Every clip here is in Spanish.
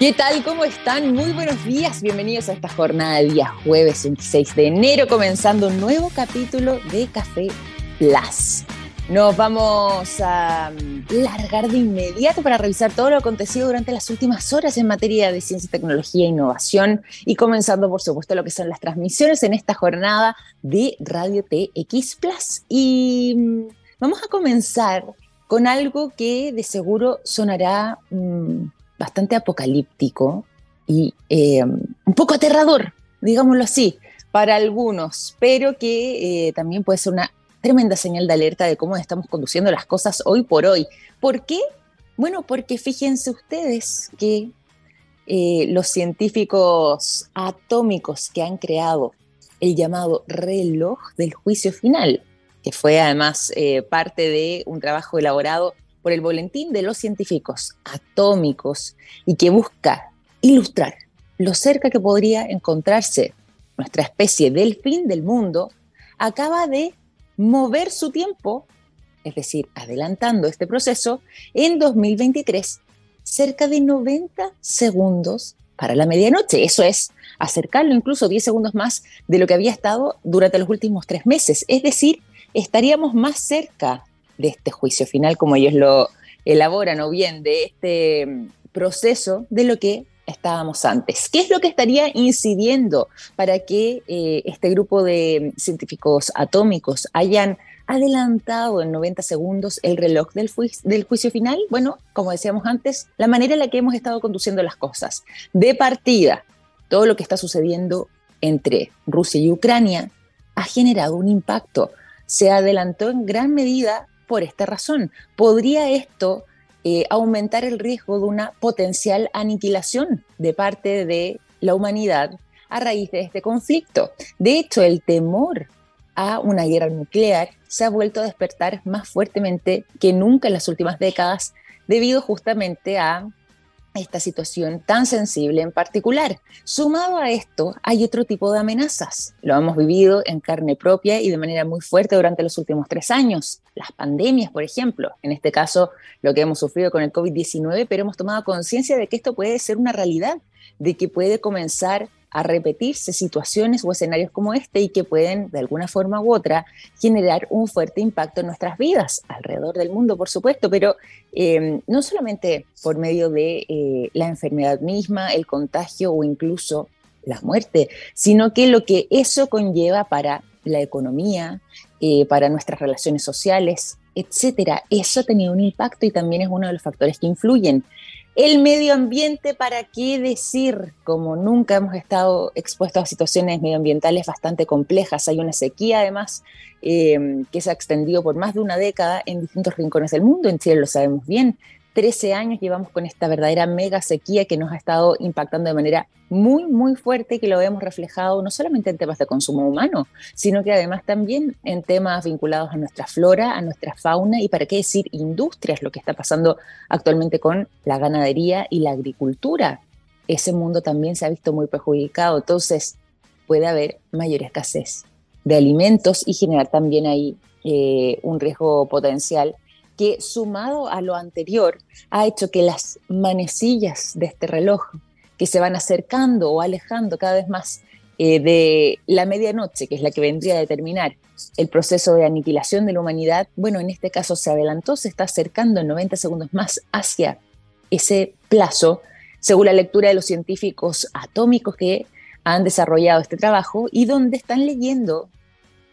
¿Qué tal? ¿Cómo están? Muy buenos días. Bienvenidos a esta jornada de día jueves 26 de enero, comenzando un nuevo capítulo de Café Plus. Nos vamos a mm, largar de inmediato para revisar todo lo acontecido durante las últimas horas en materia de ciencia, tecnología e innovación y comenzando, por supuesto, lo que son las transmisiones en esta jornada de Radio TX Plus. Y mm, vamos a comenzar con algo que de seguro sonará... Mmm, bastante apocalíptico y eh, un poco aterrador, digámoslo así, para algunos, pero que eh, también puede ser una tremenda señal de alerta de cómo estamos conduciendo las cosas hoy por hoy. ¿Por qué? Bueno, porque fíjense ustedes que eh, los científicos atómicos que han creado el llamado reloj del juicio final, que fue además parte de un trabajo elaborado por el Boletín de los Científicos Atómicos y que busca ilustrar lo cerca que podría encontrarse nuestra especie del fin del mundo, acaba de mover su tiempo, es decir, adelantando este proceso, en 2023 cerca de 90 segundos para la medianoche. Eso es acercarlo incluso 10 segundos más de lo que había estado durante los últimos tres meses. Es decir, estaríamos más cerca de este juicio final, como ellos lo elaboran, o bien de este mm, proceso de lo que estábamos antes. ¿Qué es lo que estaría incidiendo para que eh, este grupo de científicos atómicos hayan adelantado en 90 segundos el reloj del, juicio final? Bueno, como decíamos antes, la manera en la que hemos estado conduciendo las cosas. De partida, todo lo que está sucediendo entre Rusia y Ucrania ha generado un impacto. Se adelantó en gran medida por esta razón. ¿Podría esto eh, aumentar el riesgo de una potencial aniquilación de parte de la humanidad a raíz de este conflicto? De hecho, el temor a una guerra nuclear se ha vuelto a despertar más fuertemente que nunca en las últimas décadas debido justamente a esta situación tan sensible en particular. Sumado a esto, hay otro tipo de amenazas. Lo hemos vivido en carne propia y de manera muy fuerte durante los últimos tres años. Las pandemias, por ejemplo, en este caso lo que hemos sufrido con el COVID-19, pero hemos tomado conciencia de que esto puede ser una realidad, de que puede comenzar a repetirse situaciones o escenarios como este y que pueden, de alguna forma u otra, generar un fuerte impacto en nuestras vidas, alrededor del mundo, por supuesto, pero em, no solamente por medio de eh, la enfermedad misma, el contagio o incluso la muerte, sino que lo que eso conlleva para la economía, eh, para nuestras relaciones sociales, etcétera, eso ha tenido un impacto y también es uno de los factores que influyen. El medio ambiente, ¿para qué decir? Como nunca hemos estado expuestos a situaciones medioambientales bastante complejas. Hay una sequía, además, eh, que se ha extendido por más de una década en distintos rincones del mundo. En Chile lo sabemos bien. 13 años llevamos con esta verdadera mega sequía que nos ha estado impactando de manera muy, muy fuerte y que lo vemos reflejado no solamente en temas de consumo humano, sino que además también en temas vinculados a nuestra flora, a nuestra fauna y para qué decir industrias, lo que está pasando actualmente con la ganadería y la agricultura. Ese mundo también se ha visto muy perjudicado, entonces puede haber mayor escasez de alimentos y generar también ahí eh, un riesgo potencial que sumado a lo anterior ha hecho que las manecillas de este reloj que se van acercando o alejando cada vez más eh, de la medianoche, que es la que vendría a determinar el proceso de aniquilación de la humanidad, bueno, en este caso se adelantó, se está acercando en 90 segundos más hacia ese plazo, según la lectura de los científicos atómicos que han desarrollado este trabajo y donde están leyendo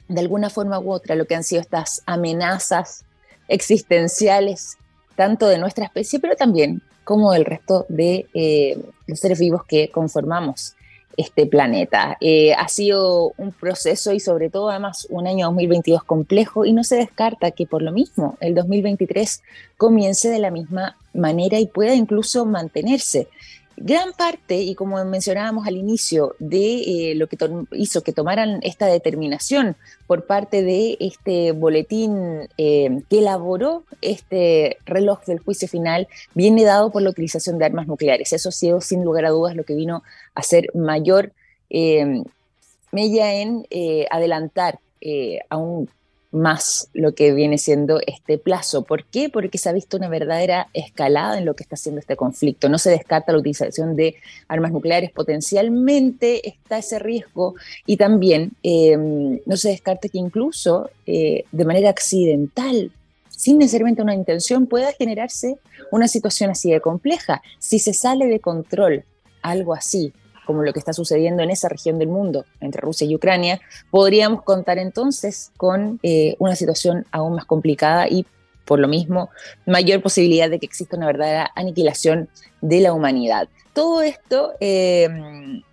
de alguna forma u otra lo que han sido estas amenazas existenciales, tanto de nuestra especie, pero también como del resto de eh, los seres vivos que conformamos este planeta. Eh, ha sido un proceso y sobre todo además un año 2022 complejo y no se descarta que por lo mismo el 2023 comience de la misma manera y pueda incluso mantenerse gran parte, y como mencionábamos al inicio, de eh, lo que hizo que tomaran esta determinación por parte de este boletín eh, que elaboró este reloj del juicio final, viene dado por la utilización de armas nucleares. Eso ha sido, sin lugar a dudas, lo que vino a ser mayor eh, mella en adelantar a un más lo que viene siendo este plazo. ¿Por qué? Porque se ha visto una verdadera escalada en lo que está haciendo este conflicto. No se descarta la utilización de armas nucleares, potencialmente está ese riesgo y también em, no se descarta que incluso eh, de manera accidental, sin necesariamente una intención, pueda generarse una situación así de compleja. Si se sale de control algo así, como lo que está sucediendo en esa región del mundo, entre Rusia y Ucrania, podríamos contar entonces con eh, una situación aún más complicada y por lo mismo mayor posibilidad de que exista una verdadera aniquilación de la humanidad. Todo esto eh,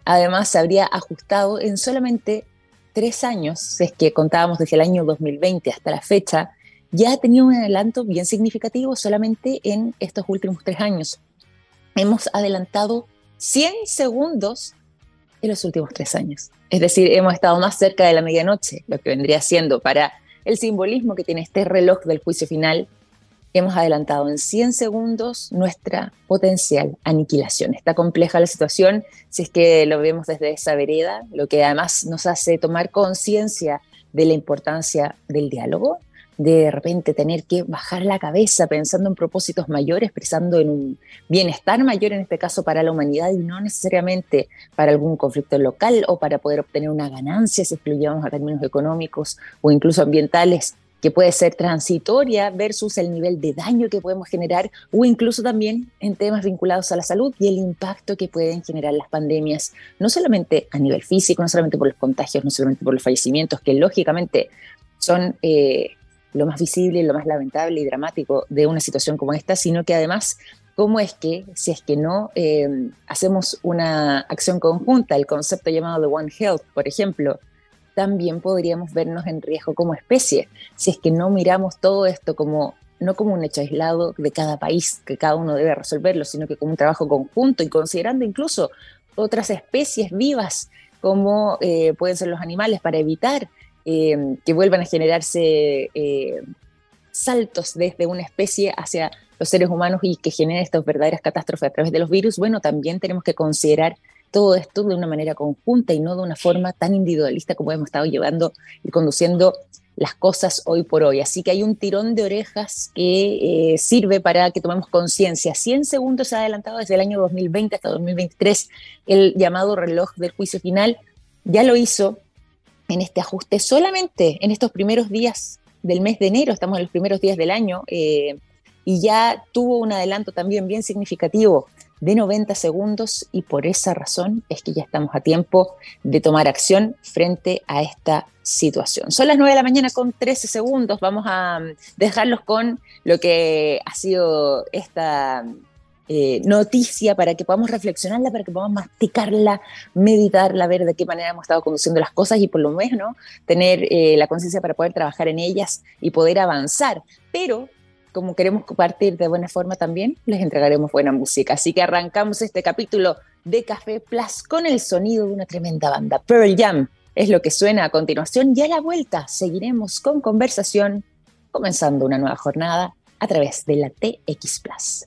además se habría ajustado en solamente tres años, es que contábamos desde el año 2020 hasta la fecha, ya ha tenido un adelanto bien significativo solamente en estos últimos tres años. Hemos adelantado 100 segundos en los últimos tres años. Es decir, hemos estado más cerca de la medianoche, lo que vendría siendo para el simbolismo que tiene este reloj del juicio final. Hemos adelantado en 100 segundos nuestra potencial aniquilación. Está compleja la situación si es que lo vemos desde esa vereda, lo que además nos hace tomar conciencia de la importancia del diálogo, de repente tener que bajar la cabeza pensando en propósitos mayores, pensando en un bienestar mayor en este caso para la humanidad y no necesariamente para algún conflicto local o para poder obtener una ganancia si excluyamos a términos económicos o incluso ambientales que puede ser transitoria versus el nivel de daño que podemos generar o incluso también en temas vinculados a la salud y el impacto que pueden generar las pandemias, no solamente a nivel físico, no solamente por los contagios, no solamente por los fallecimientos, que lógicamente son eh, lo más visible, lo más lamentable y dramático de una situación como esta, sino que además cómo es que, si es que no eh, hacemos una acción conjunta, el concepto llamado de One Health, por ejemplo, también podríamos vernos en riesgo como especie, si es que no miramos todo esto como no como un hecho aislado de cada país, que cada uno debe resolverlo, sino que como un trabajo conjunto y considerando incluso otras especies vivas como eh, pueden ser los animales para evitar eh, que vuelvan a generarse eh, saltos desde una especie hacia los seres humanos y que generen estas verdaderas catástrofes a través de los virus, bueno, también tenemos que considerar todo esto de una manera conjunta y no de una forma tan individualista como hemos estado llevando y conduciendo las cosas hoy por hoy. Así que hay un tirón de orejas que eh, sirve para que tomemos conciencia. 100 segundos ha adelantado desde el año 2020 hasta 2023 el llamado reloj del juicio final. Ya lo hizo en este ajuste solamente en estos primeros días del mes de enero, estamos en los primeros días del año, eh, y ya tuvo un adelanto también bien significativo de 90 segundos y por esa razón es que ya estamos a tiempo de tomar acción frente a esta situación. Son las 9 de la mañana con 13 segundos, vamos a mm, dejarlos con lo que ha sido esta eh, noticia para que podamos reflexionarla, para que podamos masticarla, meditarla, ver de qué manera hemos estado conduciendo las cosas y por lo menos tener eh, la conciencia para poder trabajar en ellas y poder avanzar. Pero como queremos compartir de buena forma también, les entregaremos buena música. Así que arrancamos este capítulo de Café Plus con el sonido de una tremenda banda. Pearl Jam es lo que suena a continuación y a la vuelta seguiremos con conversación, comenzando una nueva jornada a través de la TX Plus.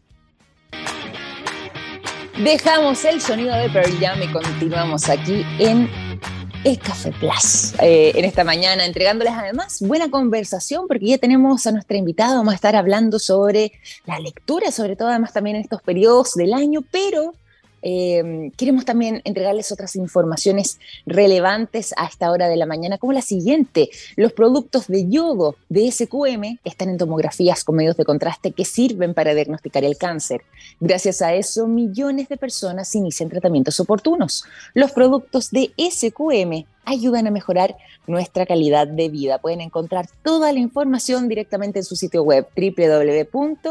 Dejamos el sonido de Pearl Jam y continuamos aquí en el Café Plus. Eh, en esta mañana entregándoles además buena conversación porque ya tenemos a nuestra invitada, vamos a estar hablando sobre la lectura, sobre todo además también en estos periodos del año, pero Em, queremos también entregarles otras informaciones relevantes a esta hora de la mañana, como la siguiente. Los productos de yodo de SQM están en tomografías con medios de contraste que sirven para diagnosticar el cáncer. Gracias a eso, millones de personas inician tratamientos oportunos. Los productos de SQM ayudan a mejorar nuestra calidad de vida. Pueden encontrar toda la información directamente en su sitio web www.sqm.com.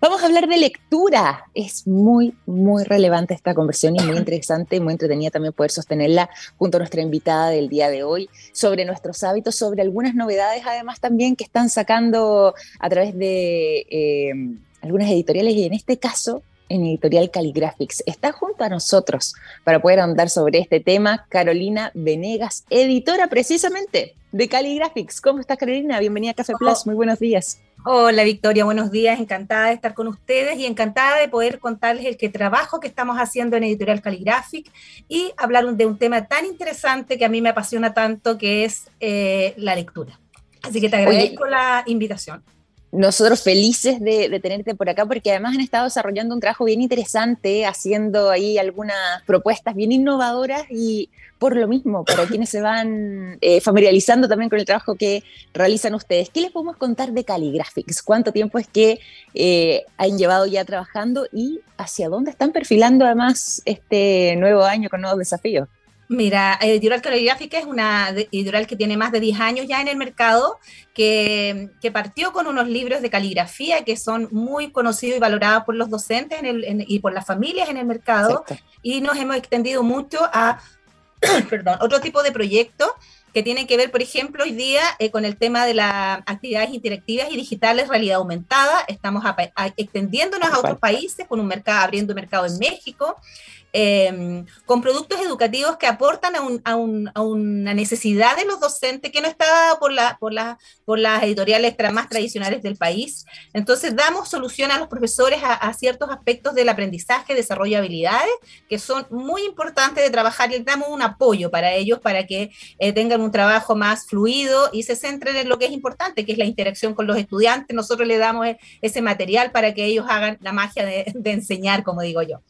Vamos a hablar de lectura. Es muy, muy relevante esta conversión y muy interesante, muy entretenida también poder sostenerla junto a nuestra invitada del día de hoy sobre nuestros hábitos, sobre algunas novedades además también que están sacando a través de eh, algunas editoriales y en este caso en Editorial Caligraphics. Está junto a nosotros para poder ahondar sobre este tema Carolina Venegas, editora precisamente de Caligraphics. ¿Cómo estás, Carolina? Bienvenida a Café Plus. Muy buenos días. Hola Victoria, buenos días, encantada de estar con ustedes y encantada de poder contarles el que trabajo que estamos haciendo en Editorial Caligraphic y hablar de un tema tan interesante que a mí me apasiona tanto, que es eh, la lectura. Así que te agradezco la invitación nosotros felices de, tenerte por acá porque además han estado desarrollando un trabajo bien interesante, haciendo ahí algunas propuestas bien innovadoras y por lo mismo, para quienes se van eh, familiarizando también con el trabajo que realizan ustedes, ¿qué les podemos contar de Caligraphics? ¿Cuánto tiempo es que eh, han llevado ya trabajando y hacia dónde están perfilando además este nuevo año con nuevos desafíos? Mira, Editorial Caligráfica es una editorial que tiene más de 10 años ya en el mercado, que, partió con unos libros de caligrafía que son muy conocidos y valorados por los docentes y por las familias en el mercado, y nos hemos extendido mucho a perdón, otro tipo de proyectos que tienen que ver, por ejemplo, hoy día eh, con el tema de las actividades interactivas y digitales, realidad aumentada. Estamos extendiéndonos a otros países con un mercado, abriendo mercado en México. Em, con productos educativos que aportan a, una necesidad de los docentes que no está dada por, la, por, por las editoriales más tradicionales del país. Entonces, damos solución a los profesores a, ciertos aspectos del aprendizaje, desarrollo de habilidades, que son muy importantes de trabajar y damos un apoyo para ellos para que eh, tengan un trabajo más fluido y se centren en lo que es importante, que es la interacción con los estudiantes. Nosotros les damos e, ese material para que ellos hagan la magia de, enseñar, como digo yo.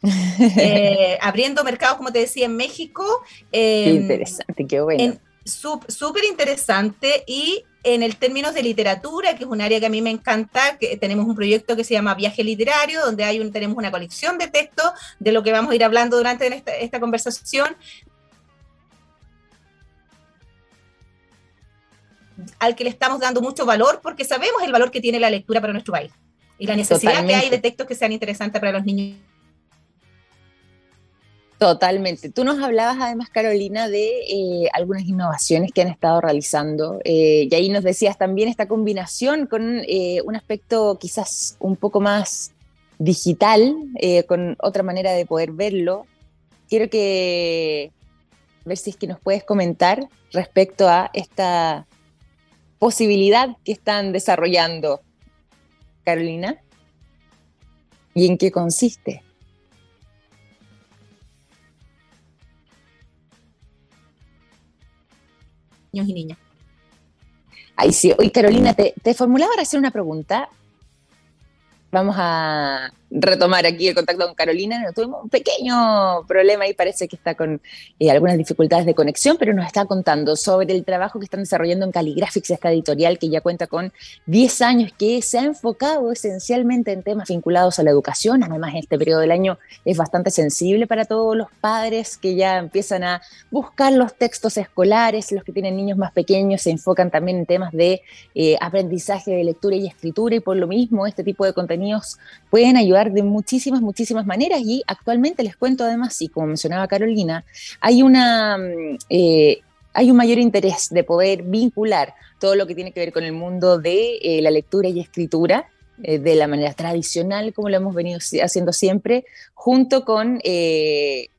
Eh, abriendo mercados, como te decía, en México. qué interesante, qué bueno. Súper interesante y en el términos de literatura, que es un área que a mí me encanta, que tenemos un proyecto que se llama Viaje Literario, donde hay un, tenemos una colección de textos de lo que vamos a ir hablando durante esta, esta conversación, al que le estamos dando mucho valor porque sabemos el valor que tiene la lectura para nuestro país y la necesidad que hay de textos que sean interesantes para los niños Totalmente. Tú nos hablabas además, Carolina, de eh, algunas innovaciones que han estado realizando eh, y ahí nos decías también esta combinación con eh, un aspecto quizás un poco más digital, con otra manera de poder verlo. Quiero que ver si que nos puedes comentar respecto a esta posibilidad que están desarrollando, Carolina, y en qué consiste. Niños y niñas. Ay, sí. Oye, Carolina, te, te formulaba para hacer una pregunta. Vamos a retomar aquí el contacto con Carolina. tuvimos un pequeño problema y parece que está con eh, algunas dificultades de conexión, pero nos está contando sobre el trabajo que están desarrollando en Caligraphics, esta editorial que ya cuenta con 10 años, que se ha enfocado esencialmente en temas vinculados a la educación. Además, este periodo del año es bastante sensible para todos los padres que ya empiezan a buscar los textos escolares, los que tienen niños más pequeños se enfocan también en temas de eh, aprendizaje de lectura y escritura y por lo mismo este tipo de contenidos pueden ayudar de muchísimas, muchísimas maneras y actualmente les cuento además, y como mencionaba Carolina, hay una... Mm, eh, hay un mayor interés de poder vincular todo lo que tiene que ver con el mundo de eh, la lectura y escritura eh, de la manera tradicional, como lo hemos venido haciendo siempre, junto con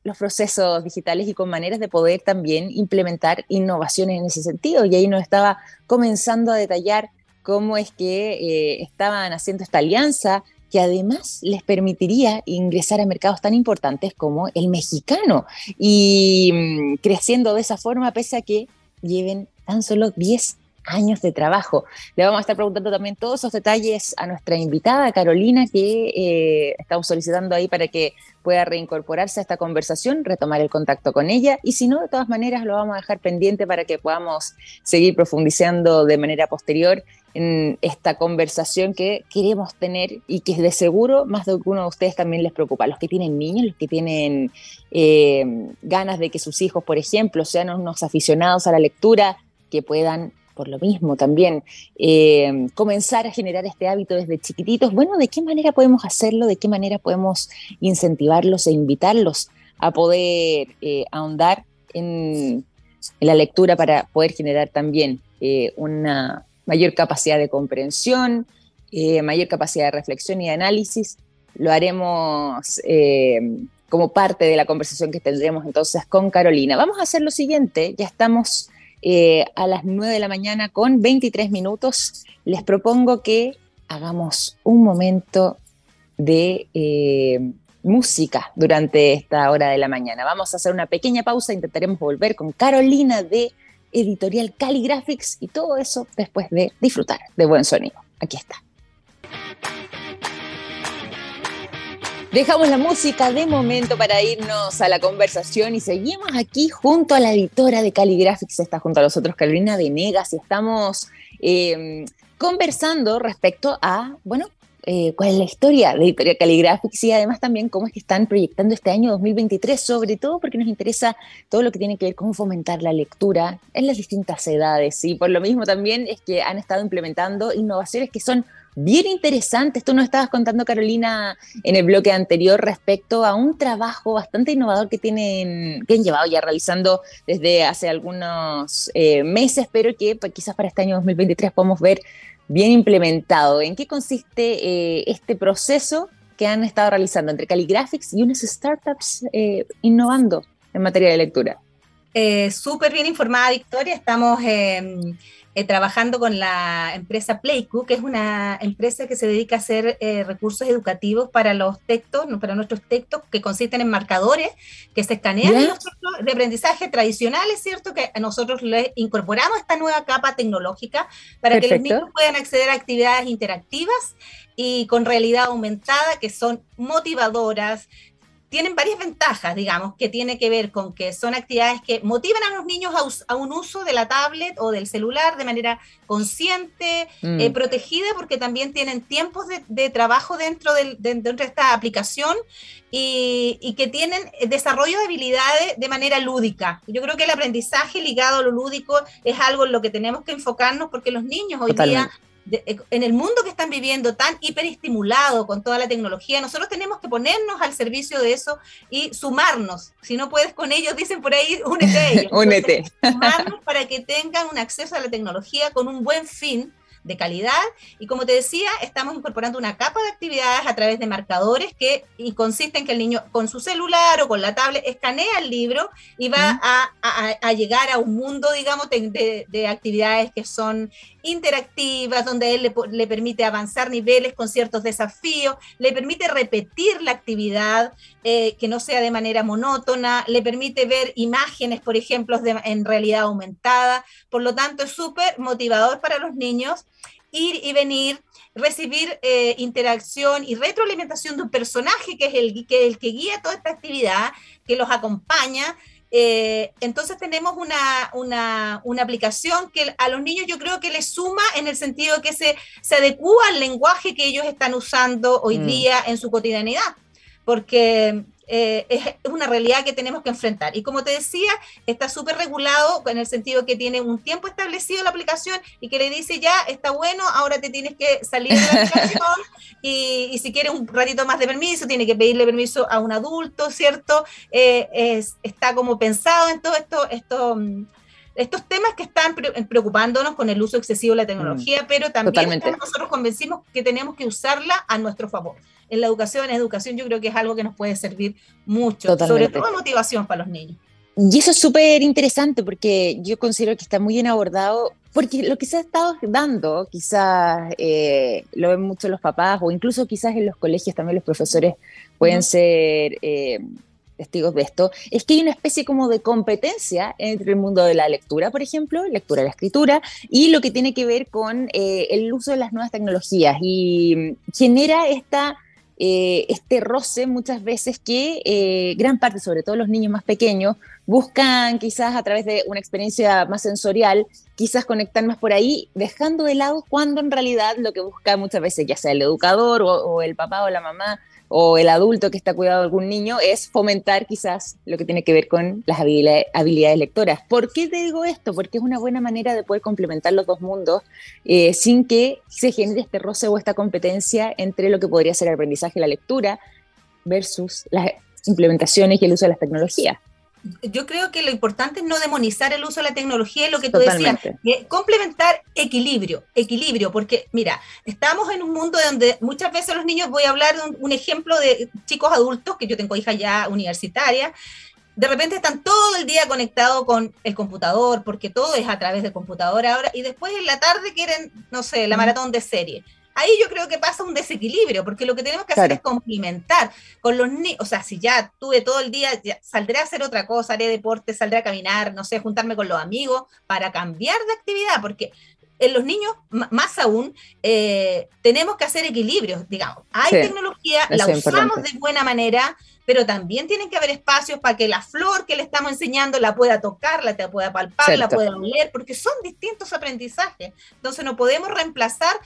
los procesos digitales y con maneras de poder también implementar innovaciones en ese sentido. Y ahí nos estaba comenzando a detallar cómo es que estaban haciendo esta alianza que además les permitiría ingresar a mercados tan importantes como el mexicano y mm, creciendo de esa forma pese a que lleven tan solo 10 años de trabajo. Le vamos a estar preguntando también todos esos detalles a nuestra invitada Carolina, que eh, estamos solicitando ahí para que pueda reincorporarse a esta conversación, retomar el contacto con ella y si no, de todas maneras lo vamos a dejar pendiente para que podamos seguir profundizando de manera posterior en esta conversación que queremos tener y que de seguro más de alguno de ustedes también les preocupa. Los que tienen niños, los que tienen eh, ganas de que sus hijos, por ejemplo, sean unos aficionados a la lectura, que puedan por lo mismo también eh, comenzar a generar este hábito desde chiquititos. Bueno, ¿de qué manera podemos hacerlo? ¿De qué manera podemos incentivarlos e invitarlos a poder eh, ahondar en, la lectura para poder generar también una mayor capacidad de comprensión, eh, mayor capacidad de reflexión y de análisis. Lo haremos eh, como parte de la conversación que tendremos entonces con Carolina. Vamos a hacer lo siguiente, ya estamos eh, a las 9 de la mañana con 23 minutos. Les propongo que hagamos un momento de música durante esta hora de la mañana. Vamos a hacer una pequeña pausa, intentaremos volver con Carolina de Editorial Caligraphics y todo eso después de disfrutar de buen sonido. Aquí está. Dejamos la música de momento para irnos a la conversación y seguimos aquí junto a la editora de Caligraphics, está junto a nosotros Carolina Venegas y estamos eh, conversando respecto a, bueno, eh, cuál es la historia de Editorial Caligraphics y además también cómo es que están proyectando este año 2023, sobre todo porque nos interesa todo lo que tiene que ver con fomentar la lectura en las distintas edades. Y por lo mismo también es que han estado implementando innovaciones que son bien interesantes. Tú nos estabas contando, Carolina, en el bloque anterior respecto a un trabajo bastante innovador que tienen, que han llevado ya realizando desde hace algunos eh, meses, pero que pues, quizás para este año 2023 podemos ver bien implementado. ¿En qué consiste eh, este proceso que han estado realizando entre Caligraphics y unas startups eh, innovando en materia de lectura? Eh, Súper bien informada, Victoria. Estamos eh, trabajando con la empresa Playcook, que es una empresa que se dedica a hacer eh, recursos educativos para los textos, para nuestros textos, que consisten en marcadores que se escanean en los de aprendizaje tradicionales, ¿cierto? Que nosotros le incorporamos esta nueva capa tecnológica para que los niños puedan acceder a actividades interactivas y con realidad aumentada que son motivadoras, tienen varias ventajas, digamos, que tiene que ver con que son actividades que motivan a los niños a, un uso de la tablet o del celular de manera consciente, eh, mm. protegida, porque también tienen tiempos de, trabajo dentro, de, dentro de esta aplicación y, que tienen desarrollo de habilidades de manera lúdica. Yo creo que el aprendizaje ligado a lo lúdico es algo en lo que tenemos que enfocarnos porque los niños hoy día eh, en el mundo que están viviendo tan hiperestimulado con toda la tecnología, nosotros tenemos que ponernos al servicio de eso y sumarnos. Si no puedes con ellos, dicen por ahí, únete a ellos. únete. Sumarnos para que tengan un acceso a la tecnología con un buen fin de calidad. Y como te decía, estamos incorporando una capa de actividades a través de marcadores que y consiste en que el niño con su celular o con la tablet escanea el libro y va a, llegar a un mundo, digamos, de, actividades que son interactivas, donde él le, permite avanzar niveles con ciertos desafíos, le permite repetir la actividad eh, que no sea de manera monótona, le permite ver imágenes, por ejemplo, en realidad aumentada. Por lo tanto, es súper motivador para los niños ir y venir, recibir eh, interacción y retroalimentación de un personaje que es el que, el que guía toda esta actividad, que los acompaña. Eh, entonces tenemos una, una, una, aplicación que a los niños yo creo que les suma en el sentido que se, se adecúa al lenguaje que ellos están usando hoy mm. día en su cotidianidad. Porque eh, es una realidad que tenemos que enfrentar. Y como te decía, está súper regulado en el sentido que tiene un tiempo establecido la aplicación y que le dice ya, está bueno, ahora te tienes que salir de la aplicación y, si quieres un ratito más de permiso, tiene que pedirle permiso a un adulto, ¿cierto? Eh, es, está como pensado en todo esto, esto mm, estos temas que están preocupándonos con el uso excesivo de la tecnología, mm, pero también nosotros convencimos que tenemos que usarla a nuestro favor en la educación, en educación yo creo que es algo que nos puede servir mucho, sobre todo motivación para los niños. Y eso es súper interesante porque yo considero que está muy bien abordado, porque lo que se ha estado dando, quizás eh, lo ven mucho los papás o incluso quizás en los colegios también los profesores pueden ser eh, testigos de esto, es que hay una especie como de competencia entre el mundo de la lectura, por ejemplo, lectura y la escritura, y lo que tiene que ver con eh, el uso de las nuevas tecnologías y genera esta eh, este roce muchas veces que eh, gran parte, sobre todo los niños más pequeños, buscan quizás a través de una experiencia más sensorial, quizás conectar más por ahí, dejando de lado cuando en realidad lo que busca muchas veces, ya sea el educador o el papá o la mamá, o el adulto que está cuidando de algún niño es fomentar quizás lo que tiene que ver con las habilidades, lectoras. ¿Por qué te digo esto? Porque es una buena manera de poder complementar los dos mundos eh, sin que se genere este roce o esta competencia entre lo que podría ser el aprendizaje y la lectura versus las implementaciones y el uso de las tecnologías yo creo que lo importante es no demonizar el uso de la tecnología, es lo que tú decías, complementar equilibrio, equilibrio, porque mira, estamos en un mundo donde muchas veces los niños, voy a hablar de un, ejemplo de chicos adultos, que yo tengo hijas ya universitarias, de repente están todo el día conectados con el computador, porque todo es a través del computador ahora, y después en la tarde quieren, no sé, la maratón de serie. Ahí yo creo que pasa un desequilibrio, porque lo que tenemos que hacer es complementar con los niños, o sea, si ya tuve todo el día, saldré a hacer otra cosa, haré deporte, saldré a caminar, no sé, juntarme con los amigos para cambiar de actividad, porque en los niños, más aún, eh, tenemos que hacer equilibrios, digamos. Hay tecnología, la usamos de buena manera, pero también tienen que haber espacios para que la flor que le estamos enseñando la pueda tocar, la pueda palpar, la pueda oler, porque son distintos aprendizajes. Entonces no podemos reemplazar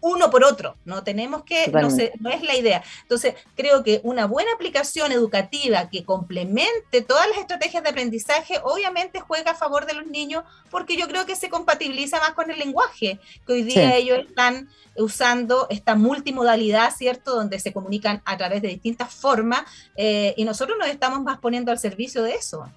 uno por otro, no tenemos que, no, no es la idea. Entonces creo que una buena aplicación educativa que complemente todas las estrategias de aprendizaje, obviamente juega a favor de los niños, porque yo creo que se compatibiliza más con el lenguaje, que hoy día ellos están usando esta multimodalidad, ¿cierto? Donde se comunican a través de distintas formas eh, y nosotros nos estamos más poniendo al servicio de eso.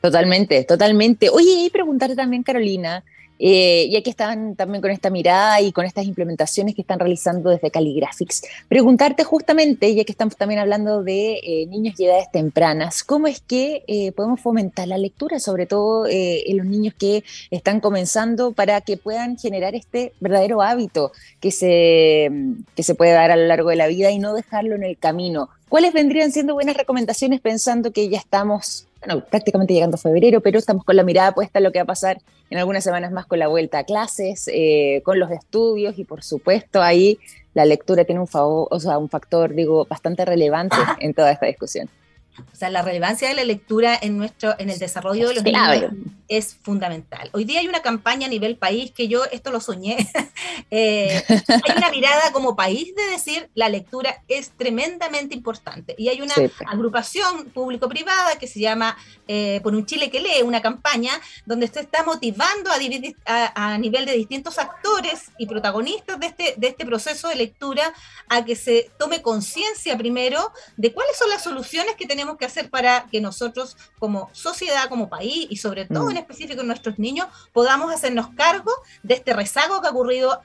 Totalmente, totalmente. Oye, y preguntarte también, Carolina, eh, ya que están también con esta mirada y con estas implementaciones que están realizando desde Caligraphics, preguntarte justamente, ya que estamos también hablando de eh, niños y edades tempranas, ¿cómo es que eh, podemos fomentar la lectura, sobre todo en los niños que están comenzando, para que puedan generar este verdadero hábito que se, que se puede dar a lo largo de la vida y no dejarlo en el camino? ¿Cuáles vendrían siendo buenas recomendaciones pensando que ya estamos bueno, prácticamente llegando a febrero, pero estamos con la mirada puesta en lo que va a pasar en algunas semanas más con la vuelta a clases, eh, con los estudios y por supuesto ahí la lectura tiene un, favor, o sea, un factor, digo, bastante relevante en toda esta discusión. O sea, la relevancia de la lectura en nuestro, en el desarrollo de los niños es fundamental. Hoy día hay una campaña a nivel país que yo esto lo soñé. Eh, hay una mirada como país de decir la lectura es tremendamente importante. Y hay una agrupación público-privada que se llama eh, Por un Chile que lee, una campaña donde se está motivando a, a, nivel de distintos actores y protagonistas de este, de este proceso de lectura a que se tome conciencia primero de cuáles son las soluciones que tenemos que hacer para que nosotros como sociedad, como país y sobre todo mm. en específico nuestros niños podamos hacernos cargo de este rezago que ha ocurrido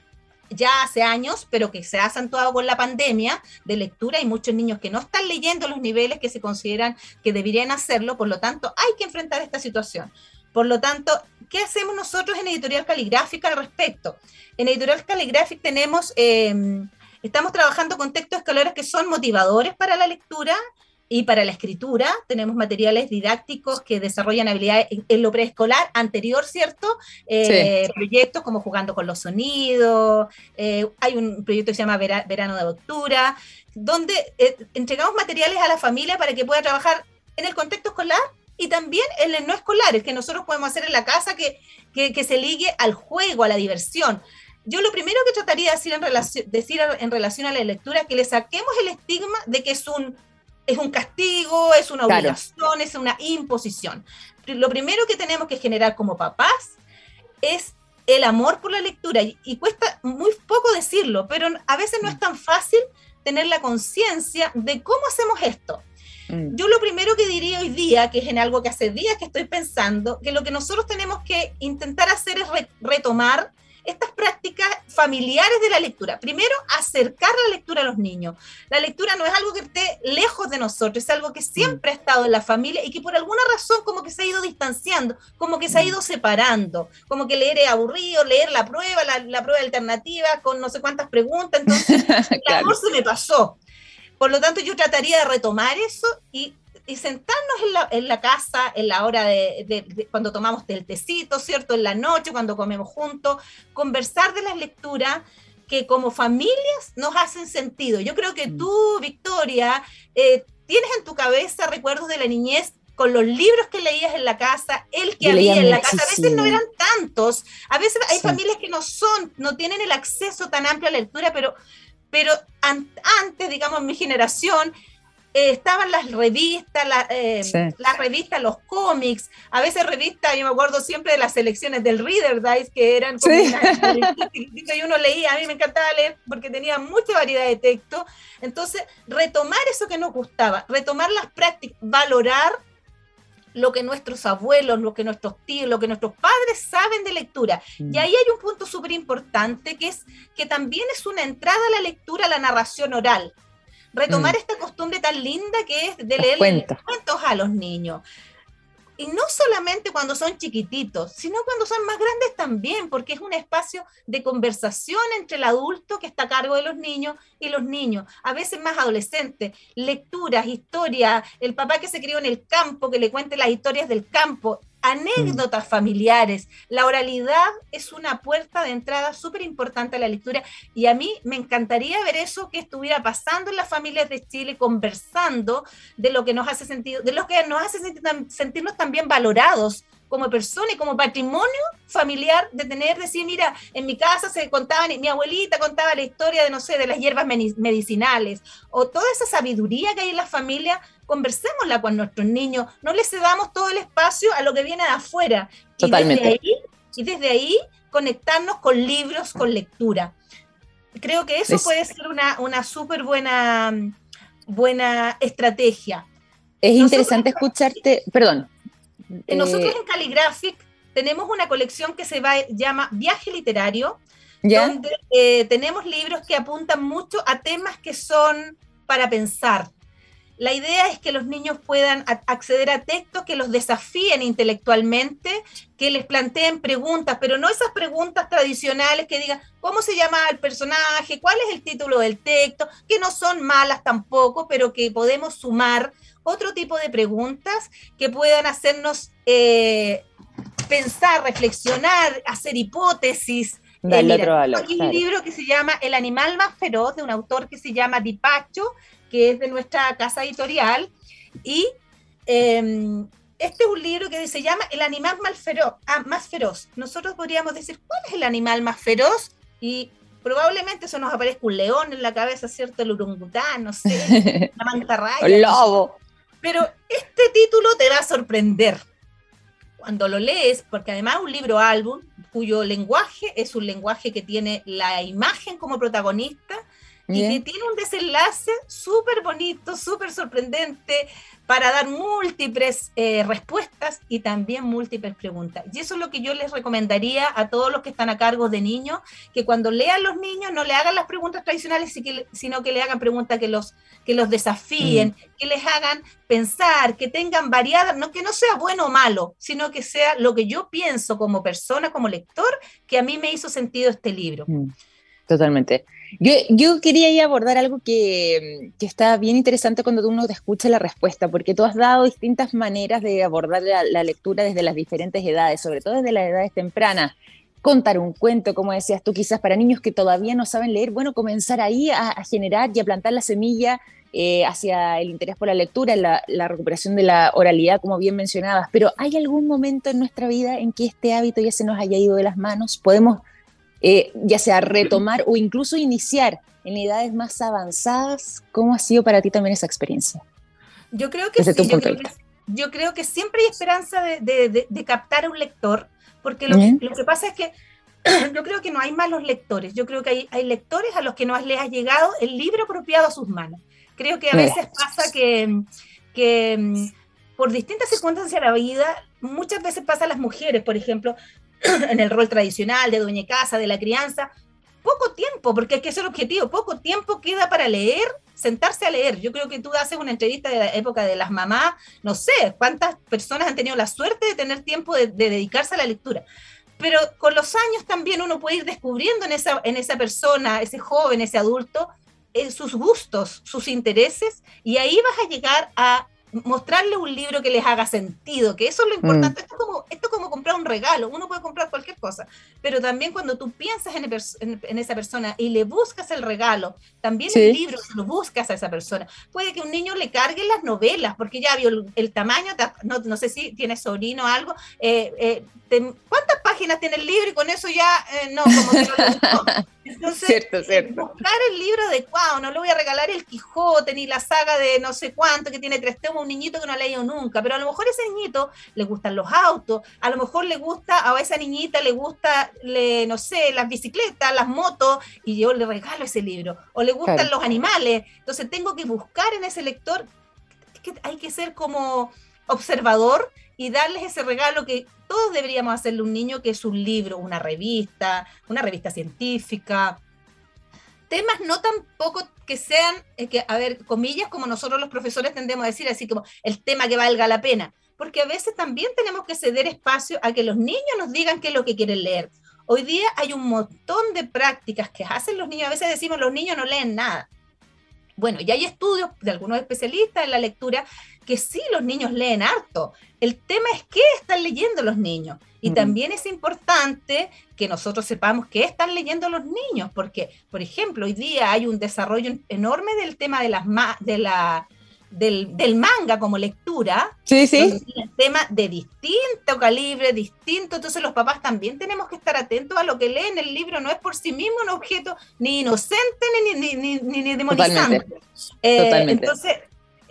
ya hace años, pero que se ha acentuado con la pandemia de lectura. Hay muchos niños que no están leyendo los niveles que se consideran que deberían hacerlo, por lo tanto hay que enfrentar esta situación. Por lo tanto, ¿qué hacemos nosotros en Editorial Caligráfica al respecto? En Editorial Caligráfica tenemos, em, estamos trabajando con textos escolares que son motivadores para la lectura, y para la escritura tenemos materiales didácticos que desarrollan habilidades en lo preescolar anterior, ¿cierto? Eh, proyectos como Jugando con los Sonidos, eh, hay un proyecto que se llama Verano de Lectura, donde eh, entregamos materiales a la familia para que pueda trabajar en el contexto escolar y también en el no escolar, el que nosotros podemos hacer en la casa que, que, se ligue al juego, a la diversión yo lo primero que trataría de decir en, relación, decir en relación a la lectura es que le saquemos el estigma de que es un es un castigo, es una obligación, es una imposición. Lo primero que tenemos que generar como papás es el amor por la lectura. Y, cuesta muy poco decirlo, pero a veces no es tan fácil tener la conciencia de cómo hacemos esto. Mm. Yo lo primero que diría hoy día, que es en algo que hace días que estoy pensando, que lo que nosotros tenemos que intentar hacer es retomar estas prácticas familiares de la lectura. Primero, acercar la lectura a los niños. La lectura no es algo que esté lejos de nosotros, es algo que siempre ha estado en la familia y que por alguna razón como que se ha ido distanciando, como que se ha ido separando, como que leer es aburrido, leer la prueba, la, prueba alternativa con no sé cuántas preguntas, entonces el amor se me pasó. Por lo tanto, yo trataría de retomar eso y y sentarnos en la, en la, casa en la hora de, cuando tomamos el tecito, ¿cierto? En la noche, cuando comemos juntos, conversar de las lecturas que como familias nos hacen sentido. Yo creo que mm. tú, Victoria, eh, tienes en tu cabeza recuerdos de la niñez con los libros que leías en la casa, el que había en la casa, a veces no eran tantos, a veces hay familias que no son, no tienen el acceso tan amplio a la lectura, pero, pero antes, digamos, mi generación, eh, estaban las revistas, eh, las revistas, los cómics, a veces revistas, yo me acuerdo siempre de las selecciones del Reader Dice, que eran como y uno leía, a mí me encantaba leer porque tenía mucha variedad de texto. Entonces, retomar eso que nos gustaba, retomar las prácticas, valorar lo que nuestros abuelos, lo que nuestros tíos, lo que nuestros padres saben de lectura. Y mm. ahí hay un punto súper importante que es que también es una entrada a la lectura, a la narración oral retomar mm. esta costumbre tan linda que es de leer cuentos a los niños. y no solamente cuando son chiquititos, sino cuando son más grandes también, porque es un espacio de conversación entre el adulto que está a cargo de los niños y los niños, a veces más adolescentes, lecturas, historias, el papá que se crió en el campo, que le cuente las historias del campo, anécdotas familiares. La oralidad es una puerta de entrada súper importante a la lectura y a mí me encantaría ver eso que estuviera pasando en las familias de Chile, conversando de lo que nos hace sentido, de lo que nos hace sentirnos también valorados como persona y como patrimonio familiar de tener, decir, mira, en mi casa se contaban, mi abuelita contaba la historia de, no sé, de las hierbas medicinales, o toda esa sabiduría que hay en la familia, conversémosla con nuestros niños, no les cedamos todo el espacio a lo que viene de afuera. Totalmente. Y desde ahí, conectarnos con libros, con lectura. Creo que eso puede ser una, una súper buena, buena estrategia. Es interesante escucharte, perdón, nosotros eh, en Calligraphic tenemos una colección que se llama Viaje Literario, donde eh, tenemos libros que apuntan mucho a temas que son para pensar. La idea es que los niños puedan acceder a textos que los desafíen intelectualmente, que les planteen preguntas, pero no esas preguntas tradicionales que digan cómo se llama el personaje, cuál es el título del texto, que no son malas tampoco, pero que podemos sumar otro tipo de preguntas que puedan hacernos eh, pensar, reflexionar, hacer hipótesis. Eh, otro valor, hay un libro que se llama El animal más feroz, de un autor que se llama Dipacho, que es de nuestra casa editorial. Y em, este es un libro que se llama El animal más feroz, ah, más feroz. Nosotros podríamos decir, ¿cuál es el animal más feroz? Y probablemente eso nos aparezca un león en la cabeza, ¿cierto? El urungután, no sé, la mantarraya. El lobo. Pero este título te va a sorprender cuando lo lees, porque además es un libro álbum cuyo lenguaje es un lenguaje que tiene la imagen como protagonista y que tiene un desenlace súper bonito, súper sorprendente, para dar múltiples eh, respuestas y también múltiples preguntas. Y eso es lo que yo les recomendaría a todos los que están a cargo de niños, que cuando lean los niños no le hagan las preguntas tradicionales, sino que le hagan preguntas que los, que los desafíen, mm. que les hagan pensar, que tengan variadas, no que no sea bueno o malo, sino que sea lo que yo pienso como persona, como lector, que a mí me hizo sentido este libro. Mm. Totalmente. Yo, quería abordar algo que, que, está bien interesante cuando uno te escucha la respuesta, porque tú has dado distintas maneras de abordar la, lectura desde las diferentes edades, sobre todo desde las edades tempranas. Contar un cuento, como decías tú, quizás para niños que todavía no saben leer, bueno, comenzar ahí a, generar y a plantar la semilla eh, hacia el interés por la lectura, la, la recuperación de la oralidad, como bien mencionabas. Pero ¿hay algún momento en nuestra vida en que este hábito ya se nos haya ido de las manos? ¿Podemos eh, ya sea retomar o incluso iniciar en edades más avanzadas. ¿Cómo ha sido para ti también esa experiencia? Yo creo que, sí, yo, creo que siempre hay esperanza de, captar a un lector, porque lo, que pasa es que yo creo que no hay malos lectores, yo creo que hay, lectores a los que no les ha llegado el libro apropiado a sus manos. Creo que a veces pasa que, que mm, por distintas circunstancias de la vida, muchas veces pasa a las mujeres, por ejemplo, en el rol tradicional de dueña casa, de la crianza, poco tiempo, porque es que es el objetivo, poco tiempo queda para leer, sentarse a leer. Yo creo que tú haces una entrevista de la época de las mamás, no sé cuántas personas han tenido la suerte de tener tiempo de, dedicarse a la lectura. Pero con los años también uno puede ir descubriendo en esa, en esa persona, ese joven, ese adulto, en sus gustos, sus intereses, y ahí vas a llegar a mostrarle un libro que les haga sentido, que eso es lo importante. Mm. Esto, es como, esto como comprar un regalo, uno puede comprar cualquier cosa, pero también cuando tú piensas en, esa persona y le buscas el regalo, también el libro lo buscas a esa persona. Puede que un niño le cargue las novelas, porque ya vio el, tamaño, no, no, sé si tiene sobrino o algo, eh, eh, ¿cuántas páginas tiene el libro? Y con eso ya, eh, no, como que no Entonces, cierto, cierto. buscar el libro adecuado, no le voy a regalar el Quijote ni la saga de no sé cuánto que tiene tres tomos un niñito que no ha leído nunca, pero a lo mejor ese niñito le gustan los autos, a lo mejor le gusta, a esa niñita le gusta, le, no sé, las bicicletas, las motos, y yo le regalo ese libro, o le gustan los animales, entonces tengo que buscar en ese lector, que hay que ser como observador y darles ese regalo que todos deberíamos hacerle a un niño, que es un libro, una revista, una revista científica. Temas no tampoco que sean, que, a ver, comillas, como nosotros los profesores tendemos a decir, así como el tema que valga la pena. porque a veces también tenemos que ceder espacio a que los niños nos digan qué es lo que quieren leer. Hoy día hay un montón de prácticas que hacen los niños. A veces decimos los niños no leen nada. Bueno, y hay estudios de algunos especialistas en la lectura que sí los niños leen harto. El tema es qué están leyendo los niños. Y también es importante que nosotros sepamos qué están leyendo los niños, porque, por ejemplo, hoy día hay un desarrollo enorme del tema de, las de la del, manga como lectura, sí, sí. tema de distinto calibre, distinto, entonces los papás también tenemos que estar atentos a lo que leen el libro, no es por sí mismo un objeto ni inocente ni, ni, ni, ni demonizante. Totalmente. Eh, entonces,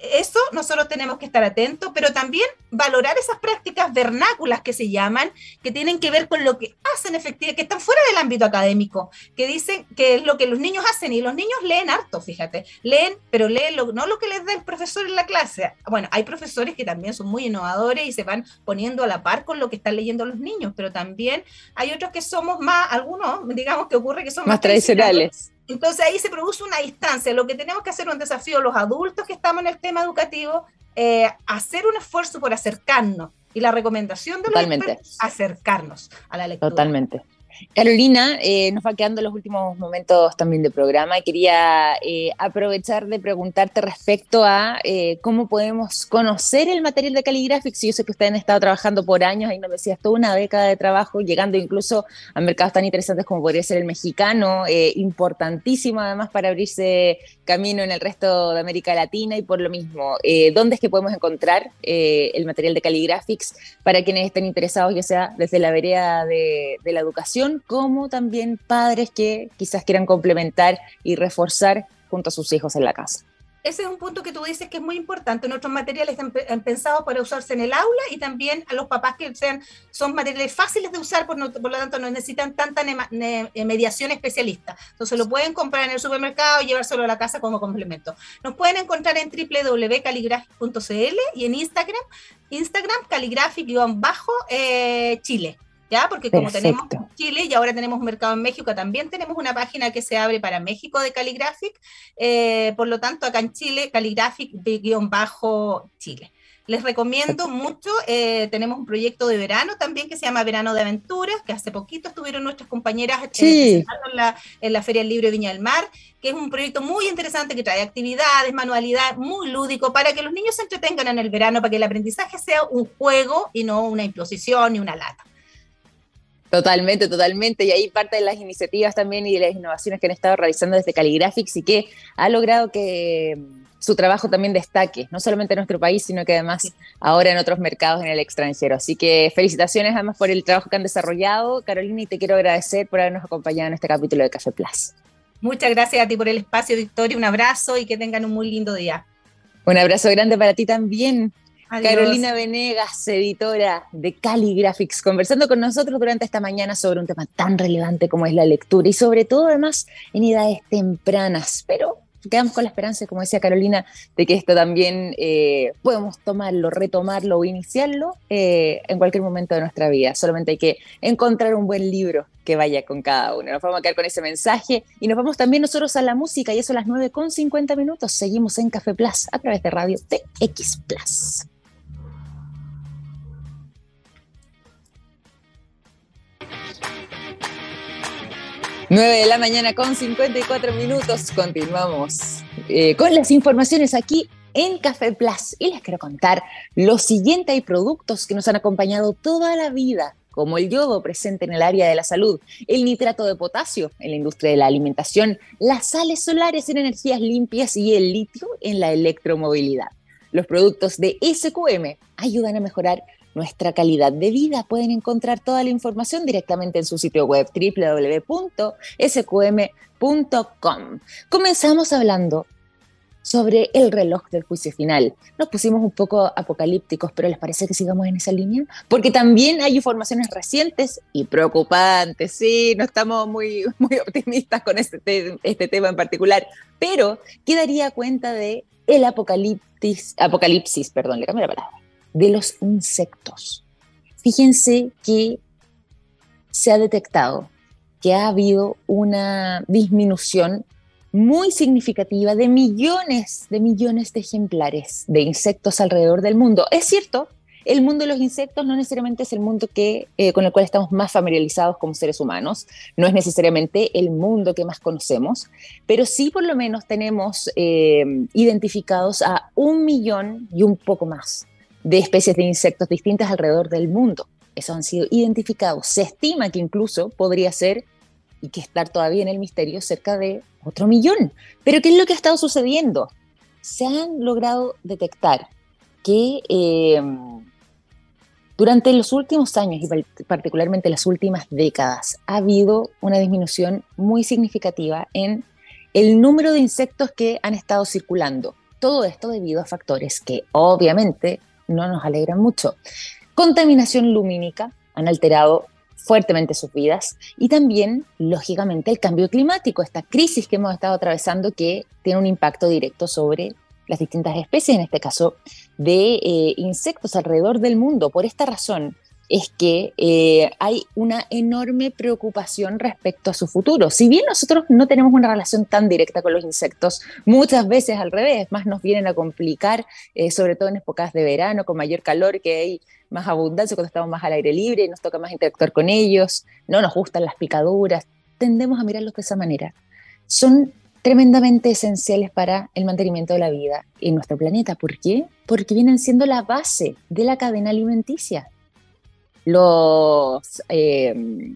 eso nosotros tenemos que estar atentos, pero también valorar esas prácticas vernáculas que se llaman, que tienen que ver con lo que hacen efectivamente, que están fuera del ámbito académico, que dicen que es lo que los niños hacen y los niños leen harto, fíjate, leen, pero leen no lo que les da el profesor en la clase. Bueno, hay profesores que también son muy innovadores y se van poniendo a la par con lo que están leyendo los niños, pero también hay otros que somos más, algunos, digamos que ocurre que son más, tradicionales entonces ahí se produce una distancia. Lo que tenemos que hacer es un desafío los adultos que estamos en el tema educativo, eh, hacer un esfuerzo por acercarnos. Y la recomendación de los expertos, acercarnos a la lectura. Totalmente. Carolina, eh, nos va quedando los últimos momentos también del programa quería eh, aprovechar de preguntarte respecto a eh, cómo podemos conocer el material de Caligraphics. Yo sé que ustedes han estado trabajando por años, ahí nos decías, toda una década de trabajo, llegando incluso a mercados tan interesantes como podría ser el mexicano, importantísimo además para abrirse camino en el resto de América Latina y por lo mismo, ¿dónde es que podemos encontrar el material de Caligraphics para quienes estén interesados, ya sea desde la vereda de la educación? Como también padres que quizás quieran complementar y reforzar junto a sus hijos en la casa. Ese es un punto que tú dices que es muy importante. Nuestros materiales están pensados para usarse en el aula y también a los papás que sean, son materiales fáciles de usar, por, lo tanto no necesitan tanta eh, mediación especialista. Entonces lo pueden comprar en el supermercado y llevárselo a la casa como complemento. Nos pueden encontrar en www.caligraphic.cl y en Instagram, Instagram caligraphic-chile. ¿Ya? Porque como tenemos Chile y ahora tenemos un mercado en México, también tenemos una página que se abre para México de Caligraphic, eh, por lo tanto acá en Chile, Caligraphic-Chile. Les recomiendo mucho, eh, tenemos un proyecto de verano también que se llama Verano de Aventuras, que hace poquito estuvieron nuestras compañeras eh, en, la, en la Feria del Libro de Viña del Mar, que es un proyecto muy interesante que trae actividades, manualidad, muy lúdico, para que los niños se entretengan en el verano, para que el aprendizaje sea un juego y no una imposición ni una lata. Totalmente, totalmente. Y ahí parte de las iniciativas también y de las innovaciones que han estado realizando desde Caligraphics y que ha logrado que mm, su trabajo también destaque, no solamente en nuestro país, sino que además ahora en otros mercados en el extranjero. Así que felicitaciones además por el trabajo que han desarrollado, Carolina, y te quiero agradecer por habernos acompañado en este capítulo de Café Plus. Muchas gracias a ti por el espacio, Victoria. Un abrazo y que tengan un muy lindo día. Un abrazo grande para ti también. Carolina Venegas, editora de Cali Graphics, conversando con nosotros durante esta mañana sobre un tema tan relevante como es la lectura y sobre todo además en edades tempranas, pero quedamos con la esperanza, como decía Carolina, de que esto también eh, podemos tomarlo, retomarlo o iniciarlo eh, en cualquier momento de nuestra vida. Solamente hay que encontrar un buen libro que vaya con cada uno. Nos vamos a quedar con ese mensaje y nos vamos también nosotros a la música y eso a las 9 con 50 minutos. Seguimos en Café Plus a través de Radio TX Plus. 9 de la mañana con 54 minutos. Continuamos eh, con las informaciones aquí en Café Plus. Y les quiero contar lo siguiente: hay productos que nos han acompañado toda la vida, como el yodo presente en el área de la salud, el nitrato de potasio en la industria de la alimentación, las sales solares en energías limpias y el litio en la electromovilidad. Los productos de SQM ayudan a mejorar nuestra calidad de vida. Pueden encontrar toda la información directamente en su sitio web www.sqm.com. Comenzamos hablando sobre el reloj del juicio final. Nos pusimos un poco apocalípticos, pero ¿les parece que sigamos en esa línea? Porque también hay informaciones recientes y preocupantes, sí, no estamos muy, optimistas con este, este tema en particular, pero ¿qué daría cuenta de el apocalipsis, perdón, le la palabra, de los insectos. Fíjense que se ha detectado que ha habido una disminución muy significativa de millones de millones de ejemplares de insectos alrededor del mundo. Es cierto el mundo de los insectos no necesariamente es el mundo que, eh, con el cual estamos más familiarizados como seres humanos, no es necesariamente el mundo que más conocemos, pero sí por lo menos tenemos eh, identificados a un millón y un poco más de especies de insectos distintas alrededor del mundo. Esos han sido identificados. Se estima que incluso podría ser, y que estar todavía en el misterio, cerca de otro millón. Pero ¿qué es lo que ha estado sucediendo? Se han logrado detectar que eh, durante los últimos años y particularmente las últimas décadas ha habido una disminución muy significativa en el número de insectos que han estado circulando. Todo esto debido a factores que obviamente no nos alegran mucho. Contaminación lumínica han alterado fuertemente sus vidas y también, lógicamente, el cambio climático, esta crisis que hemos estado atravesando que tiene un impacto directo sobre las distintas especies, en este caso de eh, insectos alrededor del mundo. Por esta razón es que eh, hay una enorme preocupación respecto a su futuro. Si bien nosotros no tenemos una relación tan directa con los insectos, muchas veces al revés, más nos vienen a complicar, eh, sobre todo en épocas de verano, con mayor calor, que hay más abundancia cuando estamos más al aire libre, nos toca más interactuar con ellos, no nos gustan las picaduras, tendemos a mirarlos de esa manera. Son tremendamente esenciales para el mantenimiento de la vida en nuestro planeta. ¿Por qué? Porque vienen siendo la base de la cadena alimenticia. Los eh,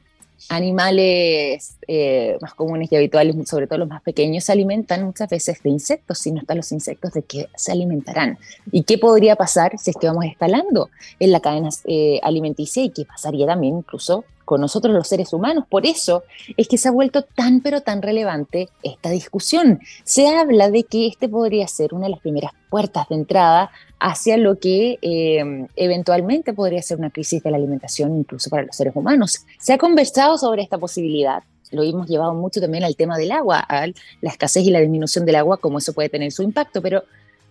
animales eh, más comunes y habituales, sobre todo los más pequeños, se alimentan muchas veces de insectos. Si no están los insectos, ¿de qué se alimentarán? ¿Y qué podría pasar si es que escalando en la cadena eh, alimenticia y qué pasaría también incluso con nosotros los seres humanos. Por eso es que se ha vuelto tan pero tan relevante esta discusión. Se habla de que este podría ser una de las primeras puertas de entrada hacia lo que eh, eventualmente podría ser una crisis de la alimentación incluso para los seres humanos. Se ha conversado sobre esta posibilidad. Lo hemos llevado mucho también al tema del agua, a la escasez y la disminución del agua, cómo eso puede tener su impacto, pero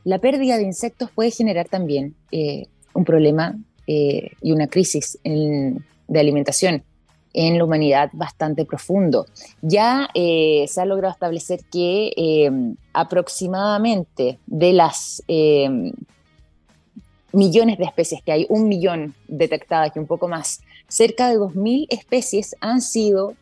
la pérdida de insectos puede generar también eh, un problema eh, y una crisis en, de alimentación en la humanidad bastante profundo. Ya eh, se ha logrado establecer que eh, aproximadamente de las eh, millones de especies que hay, un millón detectadas y un poco más, cerca de 2.000 especies han sido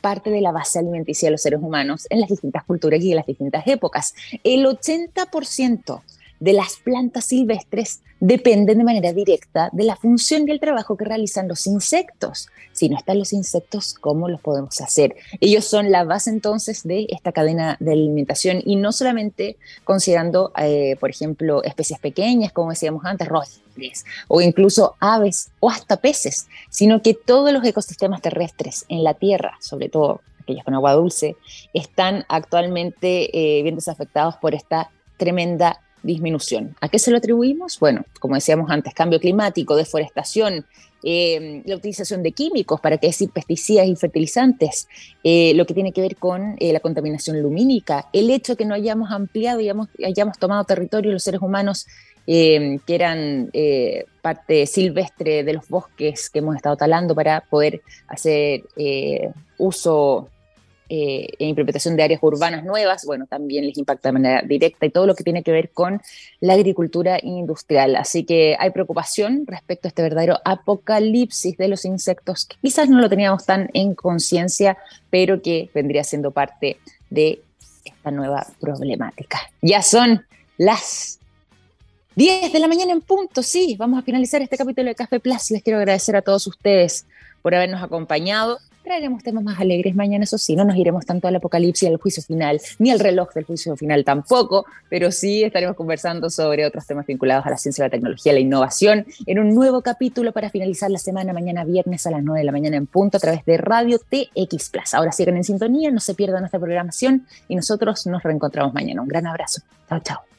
parte de la base alimenticia de los seres humanos en las distintas culturas y en las distintas épocas. El 80% de las plantas silvestres dependen de manera directa de la función y el trabajo que realizan los insectos. Si no están los insectos, ¿cómo los podemos hacer? Ellos son la base entonces de esta cadena de alimentación y no solamente considerando, eh, por ejemplo, especies pequeñas, como decíamos antes, roedores, o incluso aves o hasta peces, sino que todos los ecosistemas terrestres en la Tierra, sobre todo aquellos con agua dulce, están actualmente eh, bien desafectados por esta tremenda disminución. ¿A qué se lo atribuimos? Bueno, como decíamos antes, cambio climático, deforestación, eh, la utilización de químicos, para qué decir pesticidas y fertilizantes, eh, lo que tiene que ver con eh, la contaminación lumínica, el hecho de que no hayamos ampliado y hayamos, tomado territorio los seres humanos que eran parte silvestre de los bosques que hemos estado talando para poder hacer uso eh, en implementación de áreas urbanas nuevas, bueno, también les impacta de manera directa y todo lo que tiene que ver con la agricultura industrial. Así que hay preocupación respecto a este verdadero apocalipsis de los insectos, que quizás no lo teníamos tan en conciencia, pero que vendría siendo parte de esta nueva problemática. Ya son las 10 de la mañana en punto, sí, vamos a finalizar este capítulo de Café Plus. Les quiero agradecer a todos ustedes por habernos acompañado. Traeremos temas más alegres mañana, eso sí, no nos iremos tanto al apocalipsis, al juicio final, ni al reloj del juicio final tampoco, pero sí estaremos conversando sobre otros temas vinculados a la ciencia, la tecnología, la innovación, en un nuevo capítulo para finalizar la semana, mañana viernes a las 9 de la mañana en punto, a través de Radio TX Plus. Ahora sigan en sintonía, no se pierdan nuestra programación y nosotros nos reencontramos mañana. Un gran abrazo. Chao, chao.